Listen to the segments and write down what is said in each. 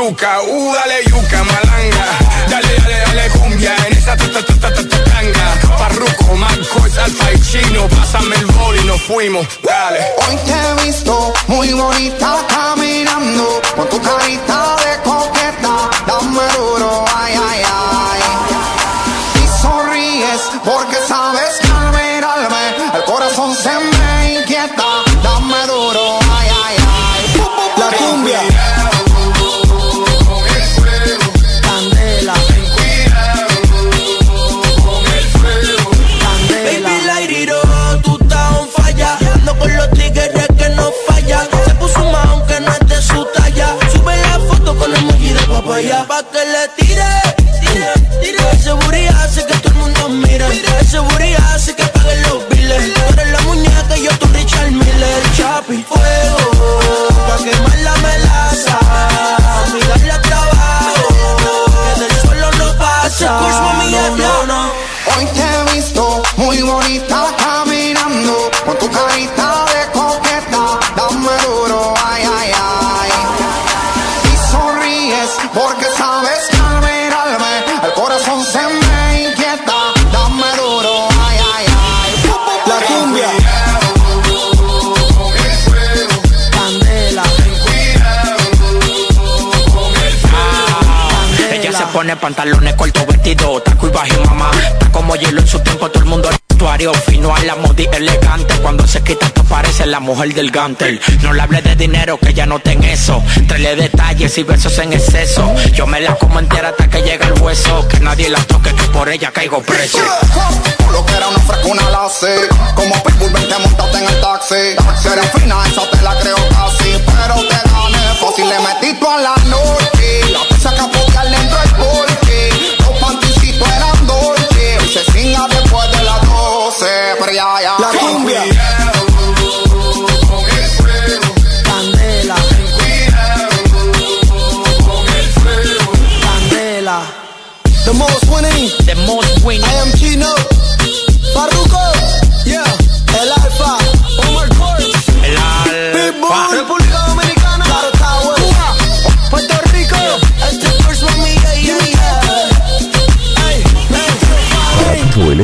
machuca, uh, dale yuca, malanga. Dale, dale, dale, cumbia, en esa ta ta ta ta ta tanga. Parruco, Marcos, Alfa y Chino, pásame el bol y nos fuimos, dale. Hoy te he visto muy bonita caminando, con tu carita de بطلت pone pantalones cortos, vestido, taco y bajo mamá. Está como hielo en su tiempo, todo el mundo en vestuario fino a la modi elegante. Cuando se quita esto parece la mujer del gantel. No le hables de dinero que ya no ten eso. Trele detalles y besos en exceso. Yo me la como entera hasta que llega el hueso. Que nadie la toque, que por ella caigo preso. Lo que una frescuna la. Como Pitbull, vente montaste en el taxi. Si eres fina, esa te la creo casi. Pero te da teléfono si le metí tú a la noche. La pesa que a dentro del. Los panticitos eran dolce. Hoy se singa después de las 12, pero.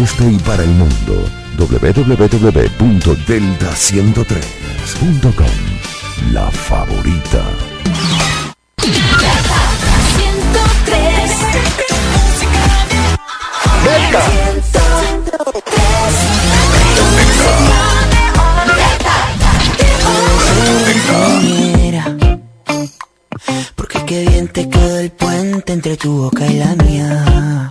Este para el mundo. www.delta103.com La favorita. 103 Mira, Porque qué bien te quedó el puente entre tu boca y la mía.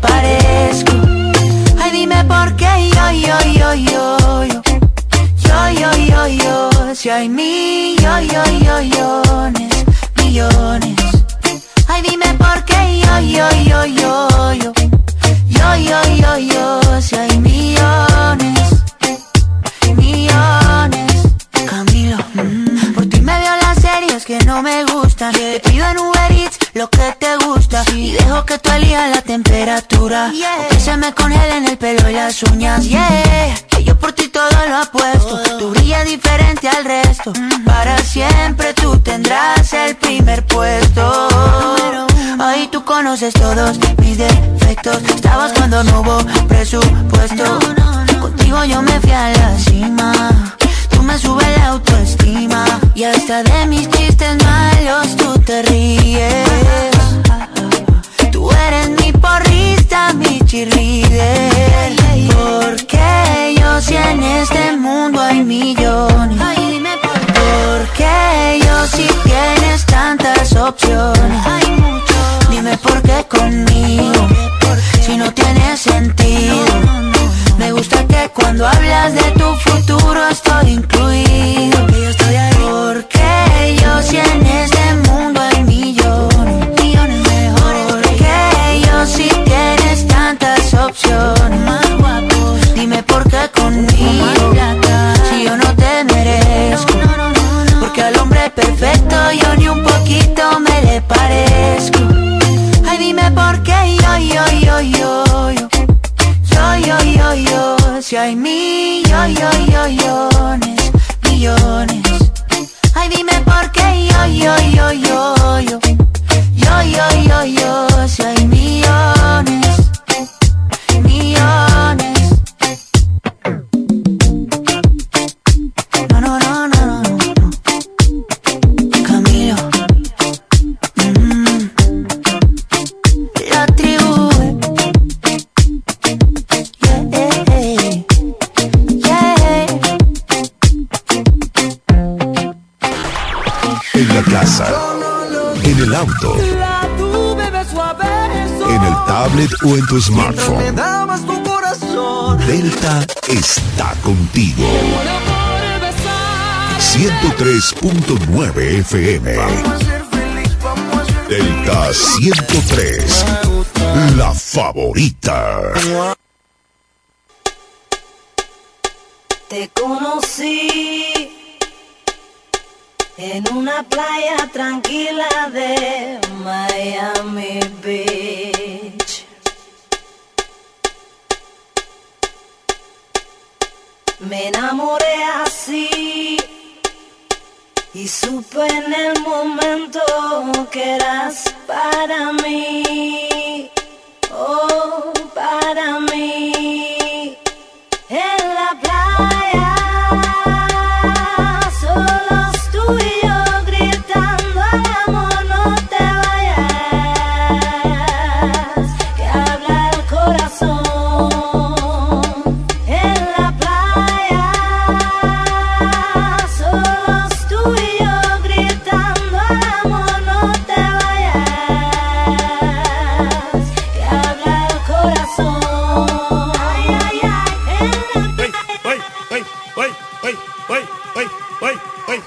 Parezco. Ay, dime por qué yo, yo, yo, yo, yo. Yo, yo, yo, yo, si hay millones, millones. Ay, dime por qué yo, yo, yo, yo, yo. Yo, yo, yo, yo, lo que te gusta y dejo que tú elijas la temperatura. O que se me congelen el pelo y las uñas, yeah. Que yo por ti todo lo apuesto. Tú brillas diferente al resto. Para siempre tú tendrás el primer puesto. Ahí tú conoces todos mis defectos. Estabas cuando no hubo presupuesto. Contigo yo me fui a la cima. Me subes la autoestima. Y hasta de mis chistes malos tú te ríes. Tú eres mi porrista, mi cheerleader. Futuro 103.9 FM. Delta 103. La favorita. Te conocí en una playa tranquila de Miami Beach. Y supe en el momento que eras para mí, oh, para mí,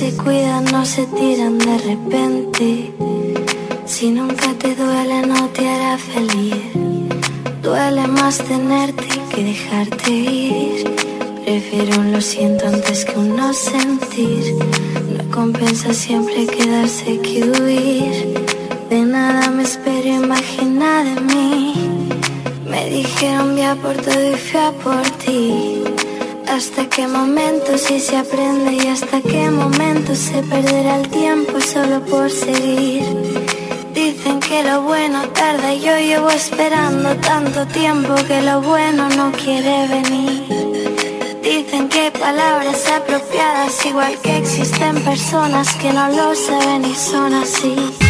Se cuidan no se tiran de repente. Si nunca te duele no te hará feliz. Duele más tenerte que dejarte ir. Prefiero un lo siento antes que un no sentir. No compensa siempre quedarse que huir. De nada me espero imaginar de mí. Me dijeron vía por todo y fui a por ti. Hasta qué momento si se aprende y hasta qué momento se perderá el tiempo solo por seguir. Dicen que lo bueno tarda y yo llevo esperando tanto tiempo que lo bueno no quiere venir. Dicen que palabras apropiadas igual que existen personas que no lo saben y son así.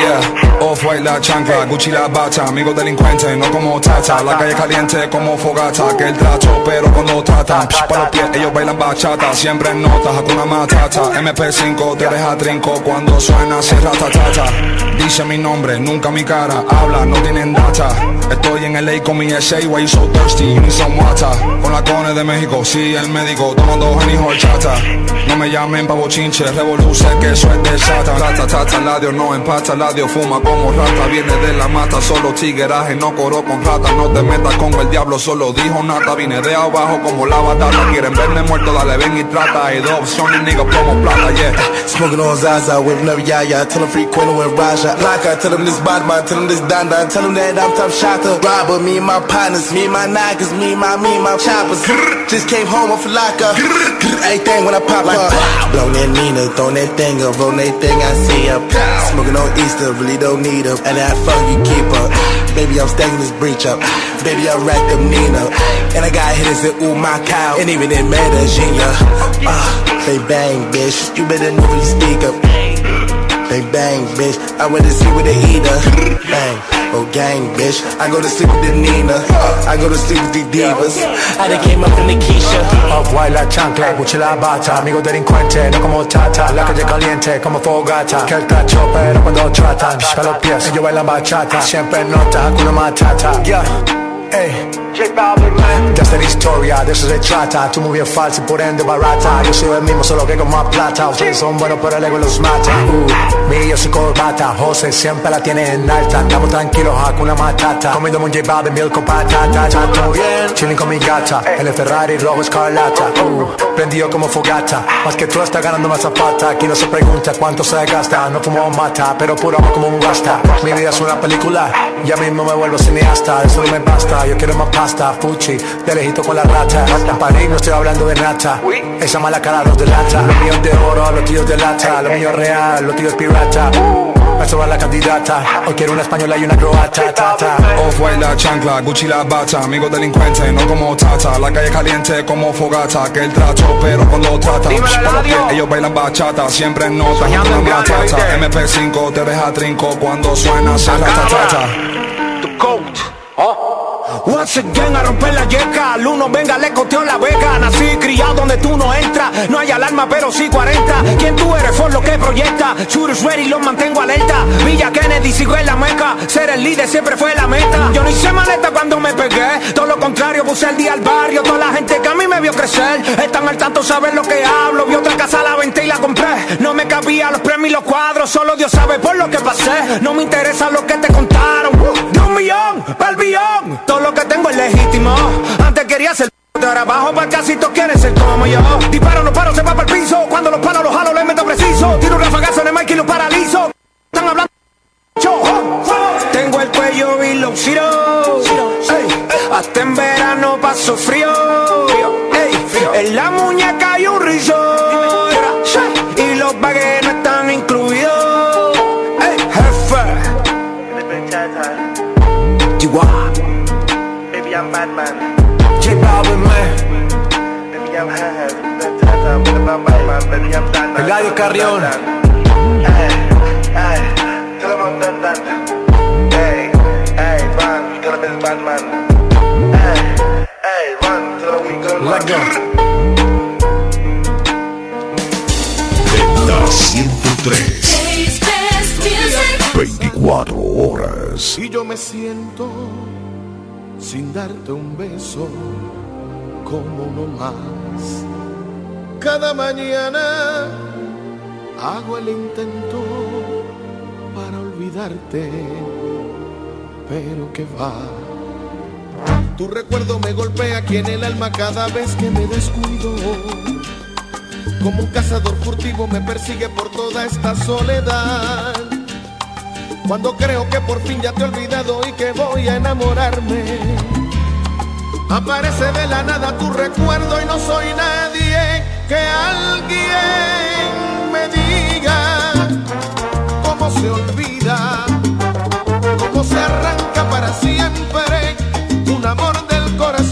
yeah. Off white la chancla, Gucci la bata, amigo delincuente, no como tata. La calle caliente como fogata, que el trato, pero cuando tratan, psh, pa' los pies, ellos bailan bachata, siempre en notas, hakuna matata. MP5 te deja trinco cuando suena, se ratatata. Dice mi nombre, nunca mi cara, habla, no tienen data. Estoy en LA con mi SA, why you so thirsty, you need some water. Con la cone de México, sí, el médico, tomando honey horchata. No me llamen pa' bochinche, revoluce, que eso es de sata. Tata, tata, ladio, no empata, ladio, fuma como rata. Viene de la mata, solo tigueraje, no coro con rata. No te metas con el diablo, solo dijo nata. Vine de abajo como la batata. Quieren verme muerto, dale, ven y trata. Hay dos opciones, nigga, como plata, yeah. Smoking on Zaza with never Yaya. Tell him free Quinn with Raja. Laka, tell him this bad man, tell him this Dan Dan. Tell him that I'm top shotter. Robber, me and my partners, me and my niggas, me and my, me and my choppers. Just came home off Laka. Everything when I pop up. Blow that Nina, throw that thing up, roll that thing I see up. Smoking on Easter, really don't need up. And that fuck you keep up. Baby, I'm stacking this breach up. Baby, I racked up Nina. And I got hitters in ooh my cow. And even in Medellin, uh, they bang, bitch. You better when you speak up. They bang, bitch. I went to sleep with the heater. Bang, oh gang, bitch. I go to sleep with the Nina. I go to sleep with the divas. I done came up in the Keisha. Off white la chancla, la bata Amigo delincuente, no como tata La calle caliente como fogata Que el tacho, pero cuando tratan psh, Pa' los pies, ellos bailan bachata Siempre nota, Hakuna Matata Yeah, ey de esta historia, de eso se trata Tu movie es falsa y por ende barata Yo soy el mismo, solo que con más plata. Ustedes son buenos pero el ego los mata uh, Mi yo soy corbata José siempre la tiene en alta. Estamos tranquilos, Hakuna Matata. Comiendo un J Balvin, miel con patata. Bien, chilling con mi gata el Ferrari rojo escarlata uh, Prendido como fogata Más que tú estás ganando más zapata Aquí no se pregunta cuánto se gasta. No fumo mata, pero puro como un gasta Mi vida es una película Ya mismo me vuelvo cineasta. Eso me basta, yo quiero más pasta Fuchi, de lejito con la rata En París no estoy hablando de nata Esa mala cara nos delata Los míos de oro, los tíos de lata Lo mío es real, los tíos pirata Eso va la candidata Hoy quiero una española y una croata ta, ta. Off white la chancla, Gucci la bata, amigo delincuente, no como tata. La calle caliente como fogata, que el trato, pero cuando pies, ellos bailan bachata, siempre en nota. ¿oíste? MP5 te deja trinco cuando suena, se ratatata. Tu coat. Oh. Once again a romper la yeca Al uno venga le costeo la beca. Nací criado donde tú no entras. No hay alarma pero sí 40 ¿Quién tú eres? For lo que proyecta. Shooters ready los mantengo alerta. Villa Kennedy sigo en la meca. Ser el líder siempre fue la meta. Yo no hice maleta cuando me pegué. Todo lo contrario puse el día al barrio. Toda la gente que a mí me vio crecer. Están al tanto saber lo que hablo. Vi otra casa la venta y la compré. No me cabía los premios y los cuadros. Solo Dios sabe por lo que pasé. No me interesa lo que te contaron. De un millón pa'l billón. Todo lo que tengo es legítimo. Antes quería ser de ahora abajo para casi todos quieren ser como yo. Disparo, no paro, se va para el piso. Cuando los palos los jalo, les meto preciso. Tiro un rafagazo en el mic y los paralizo. Están hablando yo, Tengo el cuello y los Hasta en verano paso frío. En la muñeca hay un rizo Y los baguettes Batman. J Balvin, man. Baby, I'm Baby, I'm Eladio Carrión. Hey, hey, tell him I'm done, done. Hey, hey, run, tell him it's Batman. Hey, hey, run, tell him we good. Let go. Delta 103. 24 horas. Y yo me siento sin darte un beso como uno más. Cada mañana hago el intento para olvidarte, pero que va. Tu recuerdo me golpea aquí en el alma cada vez que me descuido. Como un cazador furtivo me persigue por toda esta soledad. Cuando creo que por fin ya te he olvidado y que voy a enamorarme. Aparece de la nada tu recuerdo y no soy nadie que alguien me diga cómo se olvida, cómo se arranca para siempre un amor del corazón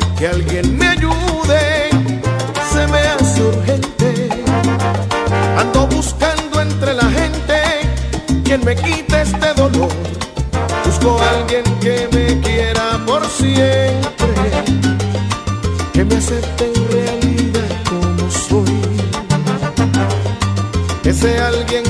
Que alguien me ayude, se me hace urgente. Ando buscando entre la gente quien me quite este dolor. Busco a alguien que me quiera por siempre, que me acepte en realidad como soy. Ese alguien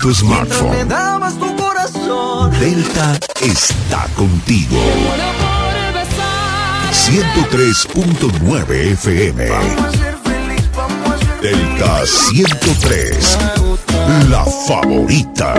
tu smartphone. Me tu corazón. Delta está contigo. 103.9 FM. Delta 103. La favorita.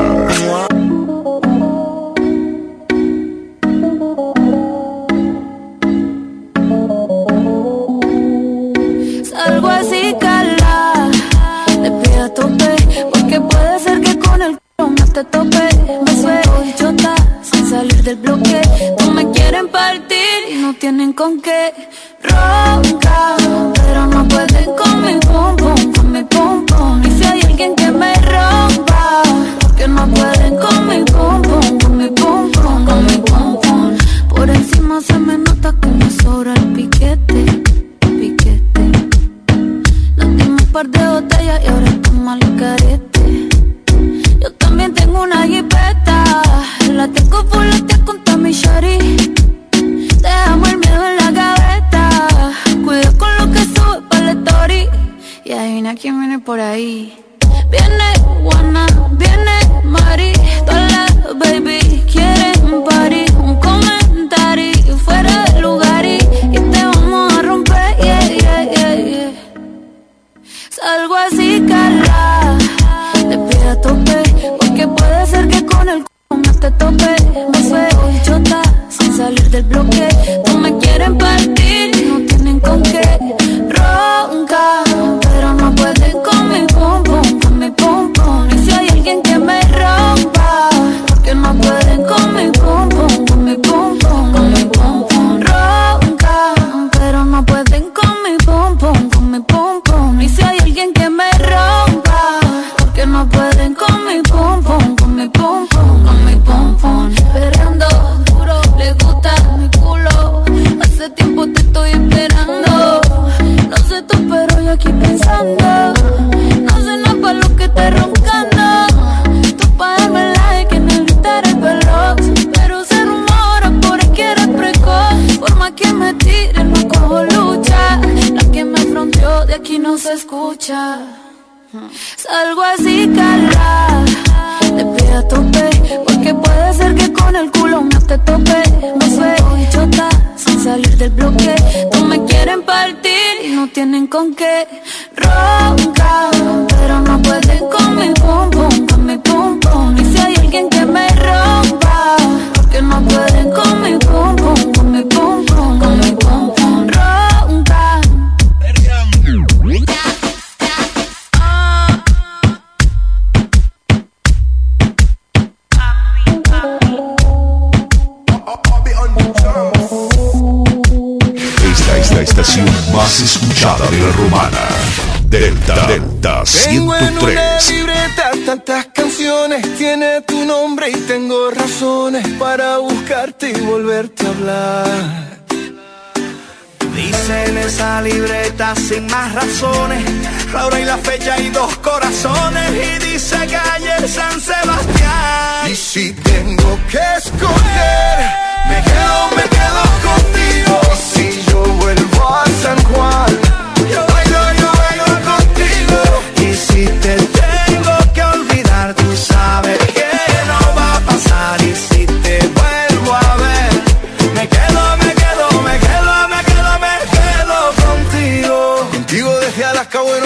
no tienen con qué roncar, pero no pueden con mi pum pum, con mi pum pum. Y si hay alguien que me rompa, porque no pueden con mi pum pum, con mi pum pum, con mi pum. Por encima se me nota que me sobra el piquete, piquete. Par de por ahí. con qué libreta sin más razones, la hora y la fecha y dos corazones y dice calle San Sebastián. Y si tengo que escoger, me quedo, me quedo contigo. Si yo vuelvo a San Juan, yo bailo, yo bailo contigo. Y si te tengo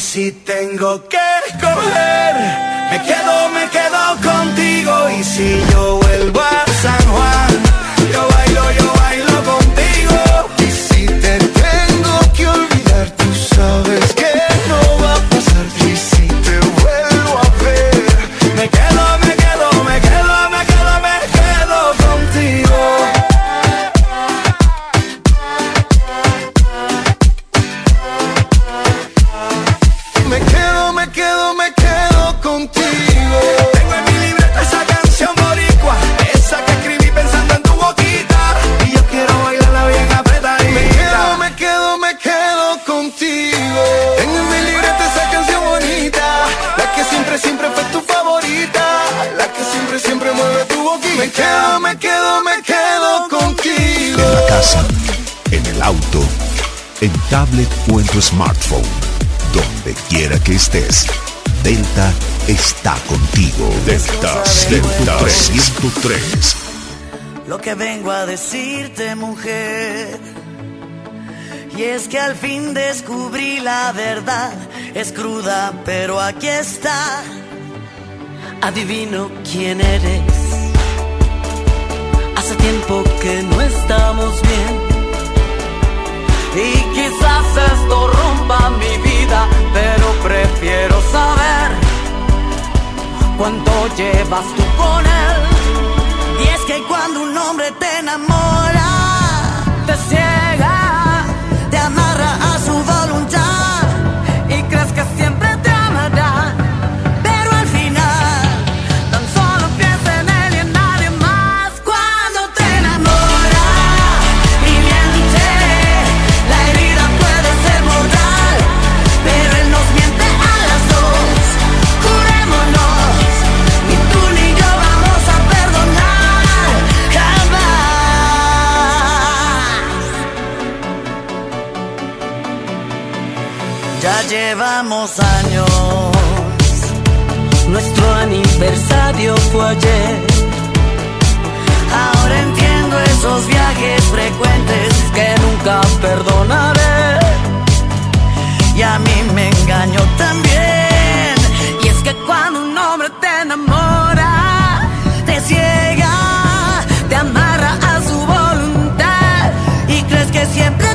si tengo que escoger, me quedo, me quedo contigo. Y si yo vuelvo a tablet o en tu smartphone. Donde quiera que estés, Delta está contigo. Delta 103. Lo que vengo a decirte, mujer. Y es que al fin descubrí la verdad. Es cruda, pero aquí está. Adivino quién eres. Hace tiempo que no estamos bien y quizás esto rompa mi vida, pero prefiero saber cuánto llevas tú con él. Y es que cuando un hombre te enamora, te sientes llevamos años. Nuestro aniversario fue ayer. Ahora entiendo esos viajes frecuentes que nunca perdonaré. Y a mí me engañó también. Y es que cuando un hombre te enamora, te ciega, te amarra a su voluntad y crees que siempre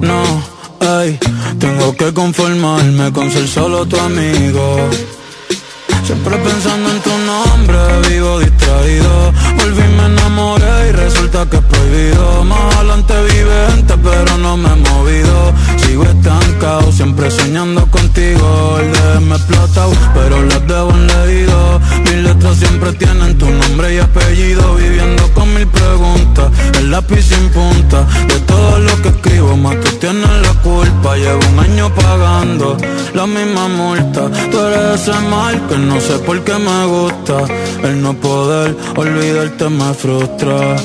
No, ay, tengo que confesar tienes la culpa Llevo un año pagando la misma multa. Tú eres ese mal que no sé por qué me gusta. El no poder olvidarte me frustra.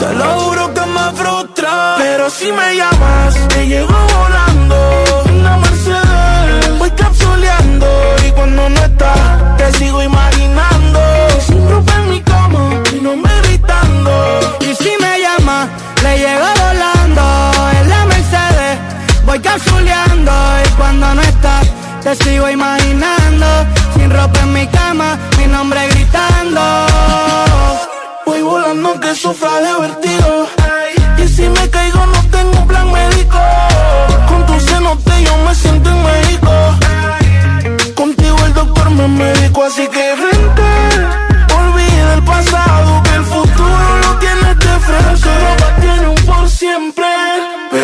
Te lo juro que me frustra. Pero si me llamas, te llego volando. Una Mercedes, voy capsuleando. Y cuando no estás, te sigo imaginando. Sin ropa en mi cama, y no me gritando. Y si me llama, le llego volando voy capsuleando Y cuando no estás, te sigo imaginando. Sin ropa en mi cama, mi nombre gritando. Voy volando que sufra de Y si me caigo no tengo plan médico. Con tu cenote yo me siento en México. Contigo el doctor me médico Así que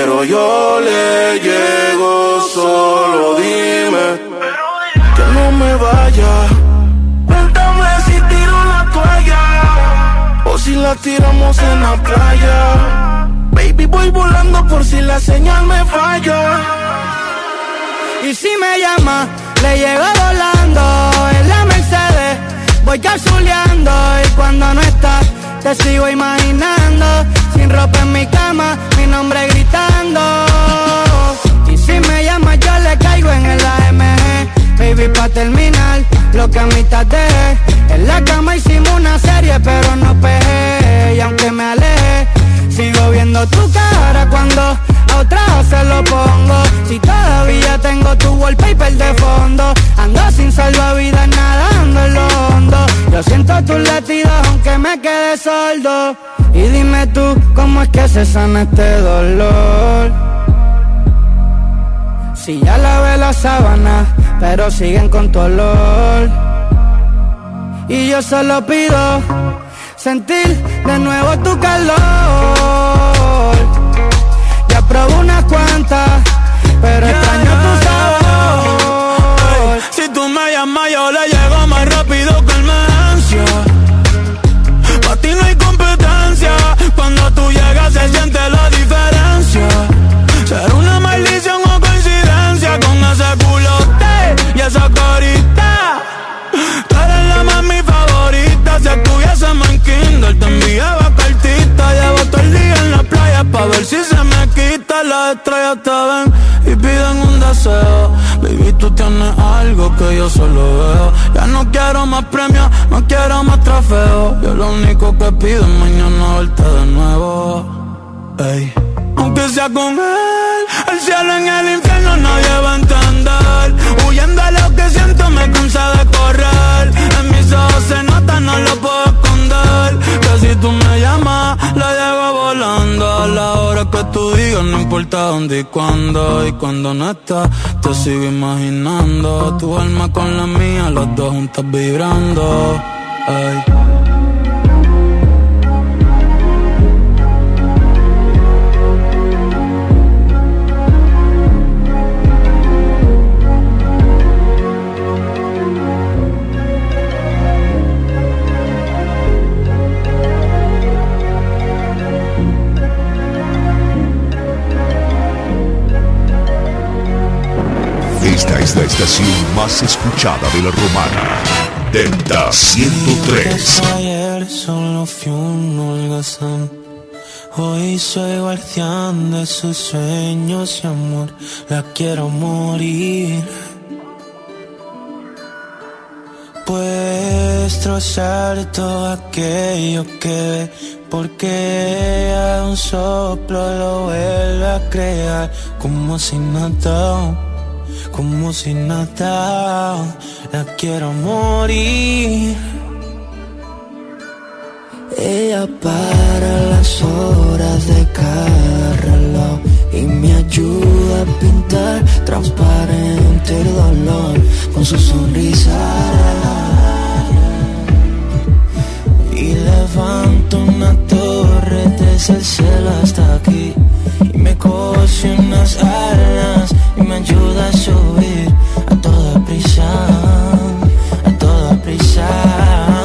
Pero yo le llego solo dime Que no me vaya. Cuéntame si tiro la toalla O si la tiramos en la playa. Baby voy volando por si la señal me falla. Y si me llama, le llego volando En la Mercedes, voy capsuleando Y cuando no estás, te sigo imaginando Sin ropa en mi cama, mi nombre gritando. Y si me llama, yo le caigo en el AMG Baby, pa' terminar, lo que a mitad dejé. En la cama hicimos una serie, pero no pegué. Y aunque me aleje, sigo viendo tu cara cuando a otra se lo pongo. Si todavía tengo tu wallpaper de fondo Ando sin salvavidas nadando en lo hondo. Yo siento me quede sordo. Y dime tú, ¿cómo es que se sana este dolor? Si ya lavé la sábana, pero siguen con tu olor. Y yo solo pido sentir de nuevo tu calor. Ya probé unas cuantas, pero extraño Las estrellas te ven y piden un deseo. Baby, tú tienes algo que yo solo veo. Ya no quiero más premios, no quiero más trofeos. Yo lo único que pido es mañana verte de nuevo. Ey. Aunque sea con él, el cielo en el infierno nadie va a entender. Huyendo a lo que siento me cansa de correr. En mis ojos se nota, no lo puedo Que si tú me llamas, la llevo volando. A la hora que tú digas, no importa dónde y cuándo. Y cuando no estás, te sigo imaginando. Tu alma con la mía, los dos juntos vibrando. Ey. Esta es la estación más escuchada de la romana. Delta 103. Ayer solo fui un holgazán. Hoy soy guardián de sus sueños y amor. La quiero morir. Puedes trozar todo aquello que porque a un soplo lo vuelve a crear como si nada, como si nada, la quiero morir. Ella para las horas de cada y me ayuda a pintar transparente el dolor con su sonrisa. Y levanto una torre desde el cielo hasta aquí y me cose unas alas y me ayuda a subir a toda prisa, a toda prisa.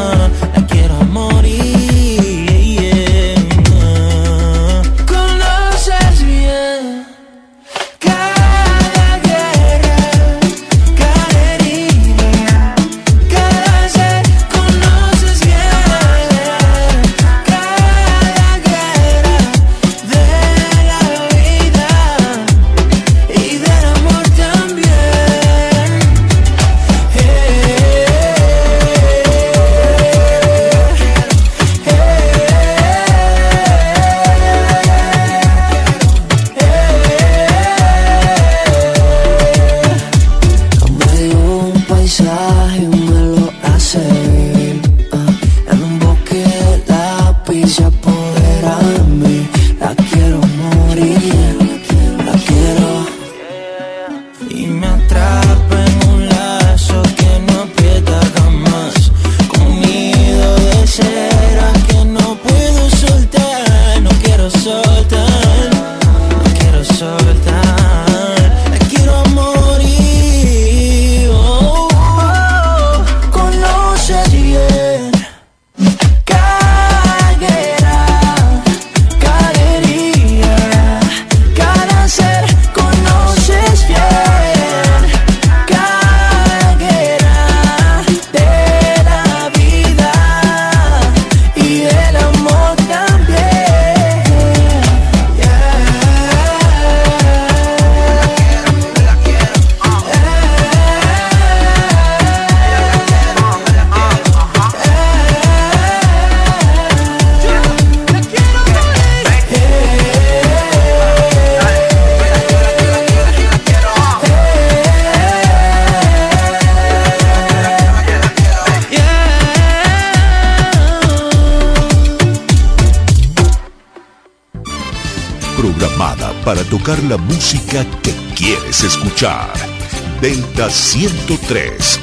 escuchar. Delta 103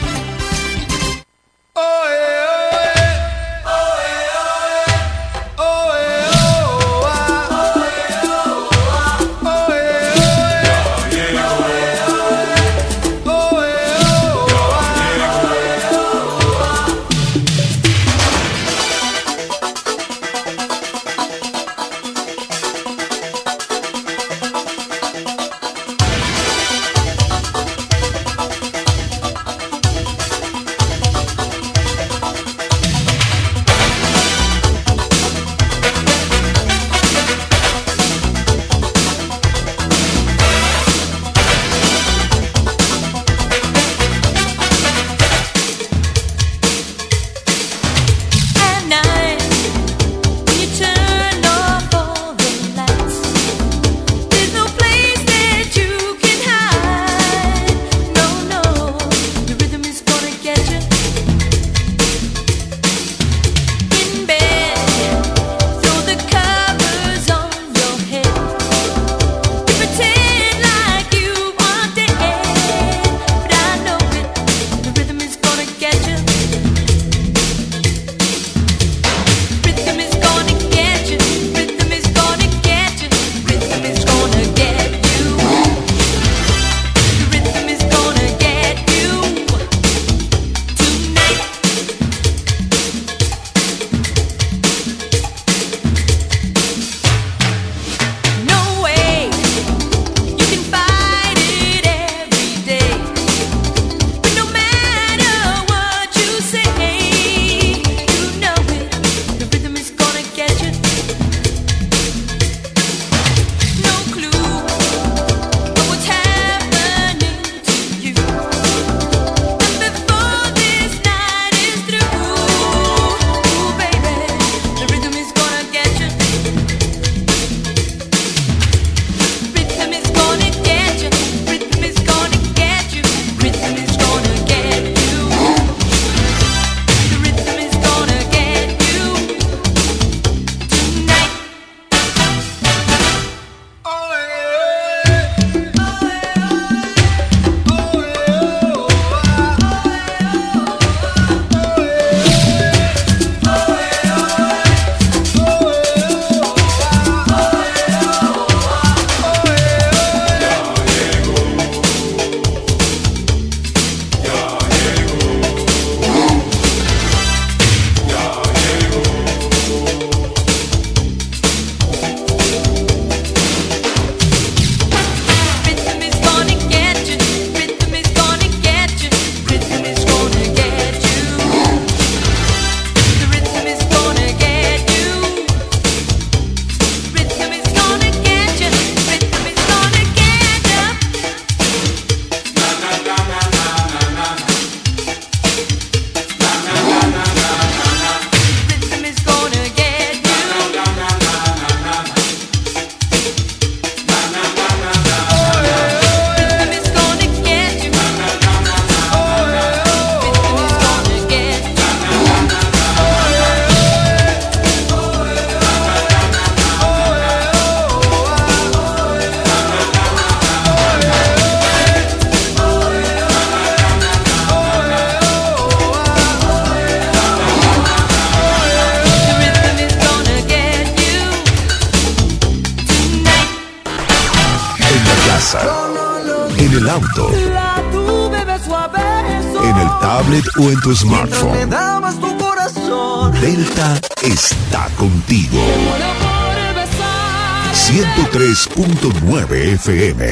FM.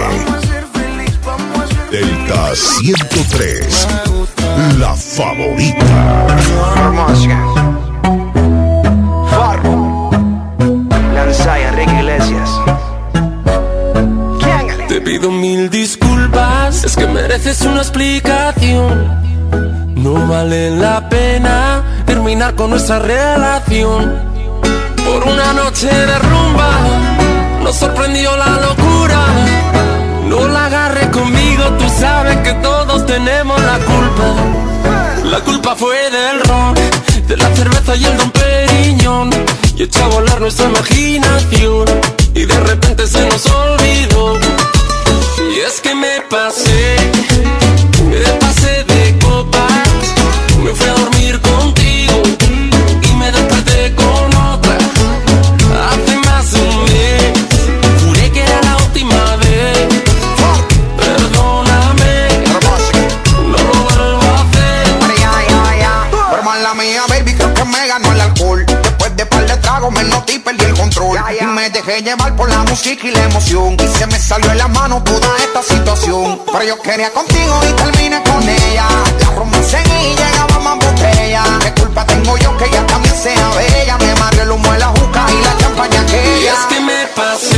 Delta 103. La favorita. Farro. Lanzaya, Enrique Iglesias. Te pido mil disculpas, es que mereces una explicación. No vale la pena terminar con nuestra relación. Por una noche de rumba, nos sorprendió la locura. No la agarre conmigo, tú sabes que todos tenemos la culpa. La culpa fue del ron, de la cerveza y el don Periñón. Y echó a volar nuestra imaginación. Y de repente se nos olvidó. Y es que me pasé, dejé llevar por la música y la emoción. Y se me salió de la mano toda esta situación. Pero yo quería contigo y terminé con ella. La rumba seguí y llegaba más botella. ¿Qué culpa tengo yo que ella también sea bella? Me amarré el humo de la juca y la champaña Y aquella. es que me pasé,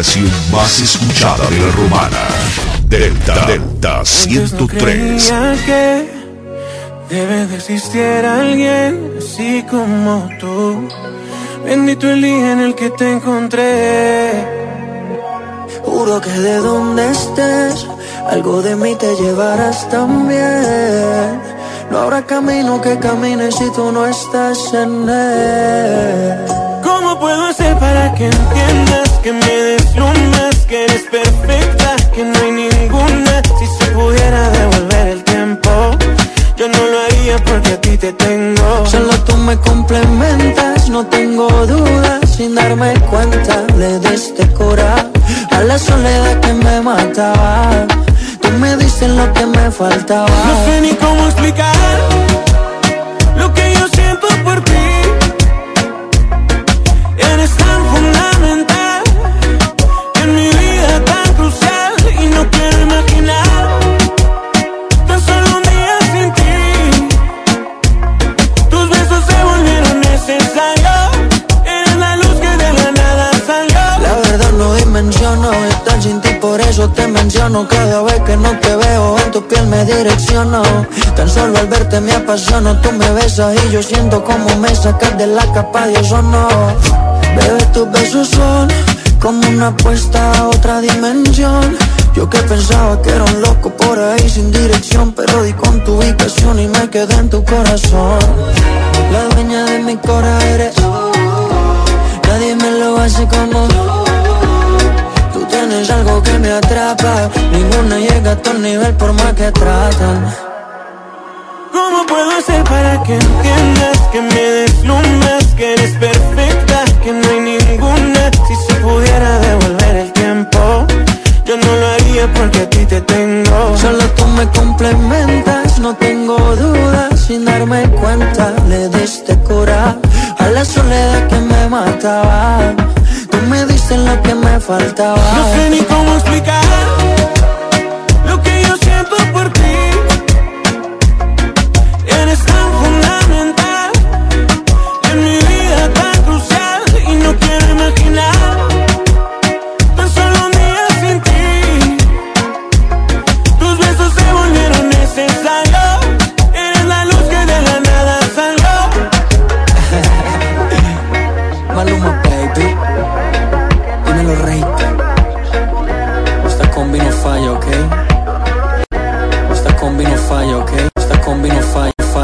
estación más escuchada de la romana. Delta Delta 103. Creía que debe de existir alguien así como tú. Bendito el día en el que te encontré. Juro que de donde estés, algo de mí te llevarás también. No habrá camino que camine si tú no estás en él. ¿Cómo puedo hacer para que entiendas que me deslumbras, que eres perfecta, que no hay ninguna? Si se pudiera devolver el tiempo, yo no lo haría porque a ti te tengo. Solo tú me complementas, no tengo dudas. Sin darme cuenta, le diste cura a la soledad que me mataba. Tú me diste lo que me faltaba. No sé ni cómo explicar verte me apasiono, tú me besas y yo siento como me sacas de la capa de ozono. Bebé, tus besos son como una apuesta a otra dimensión. Yo que pensaba que era un loco por ahí sin dirección, pero di con tu ubicación y me quedé en tu corazón. La dueña de mi corazón eres tú. Nadie me lo hace como tú. Tú tienes algo que me atrapa. Ninguna llega a tu nivel por más que tratan. ¿Cómo puedo hacer para que entiendas que me deslumbras, que eres perfecta, que no hay ninguna? Si se pudiera devolver el tiempo, yo no lo haría porque a ti te tengo. Solo tú me complementas, no tengo dudas, sin darme cuenta le diste cura a la soledad que me mataba. Tú me diste lo que me faltaba. No sé ni cómo it's not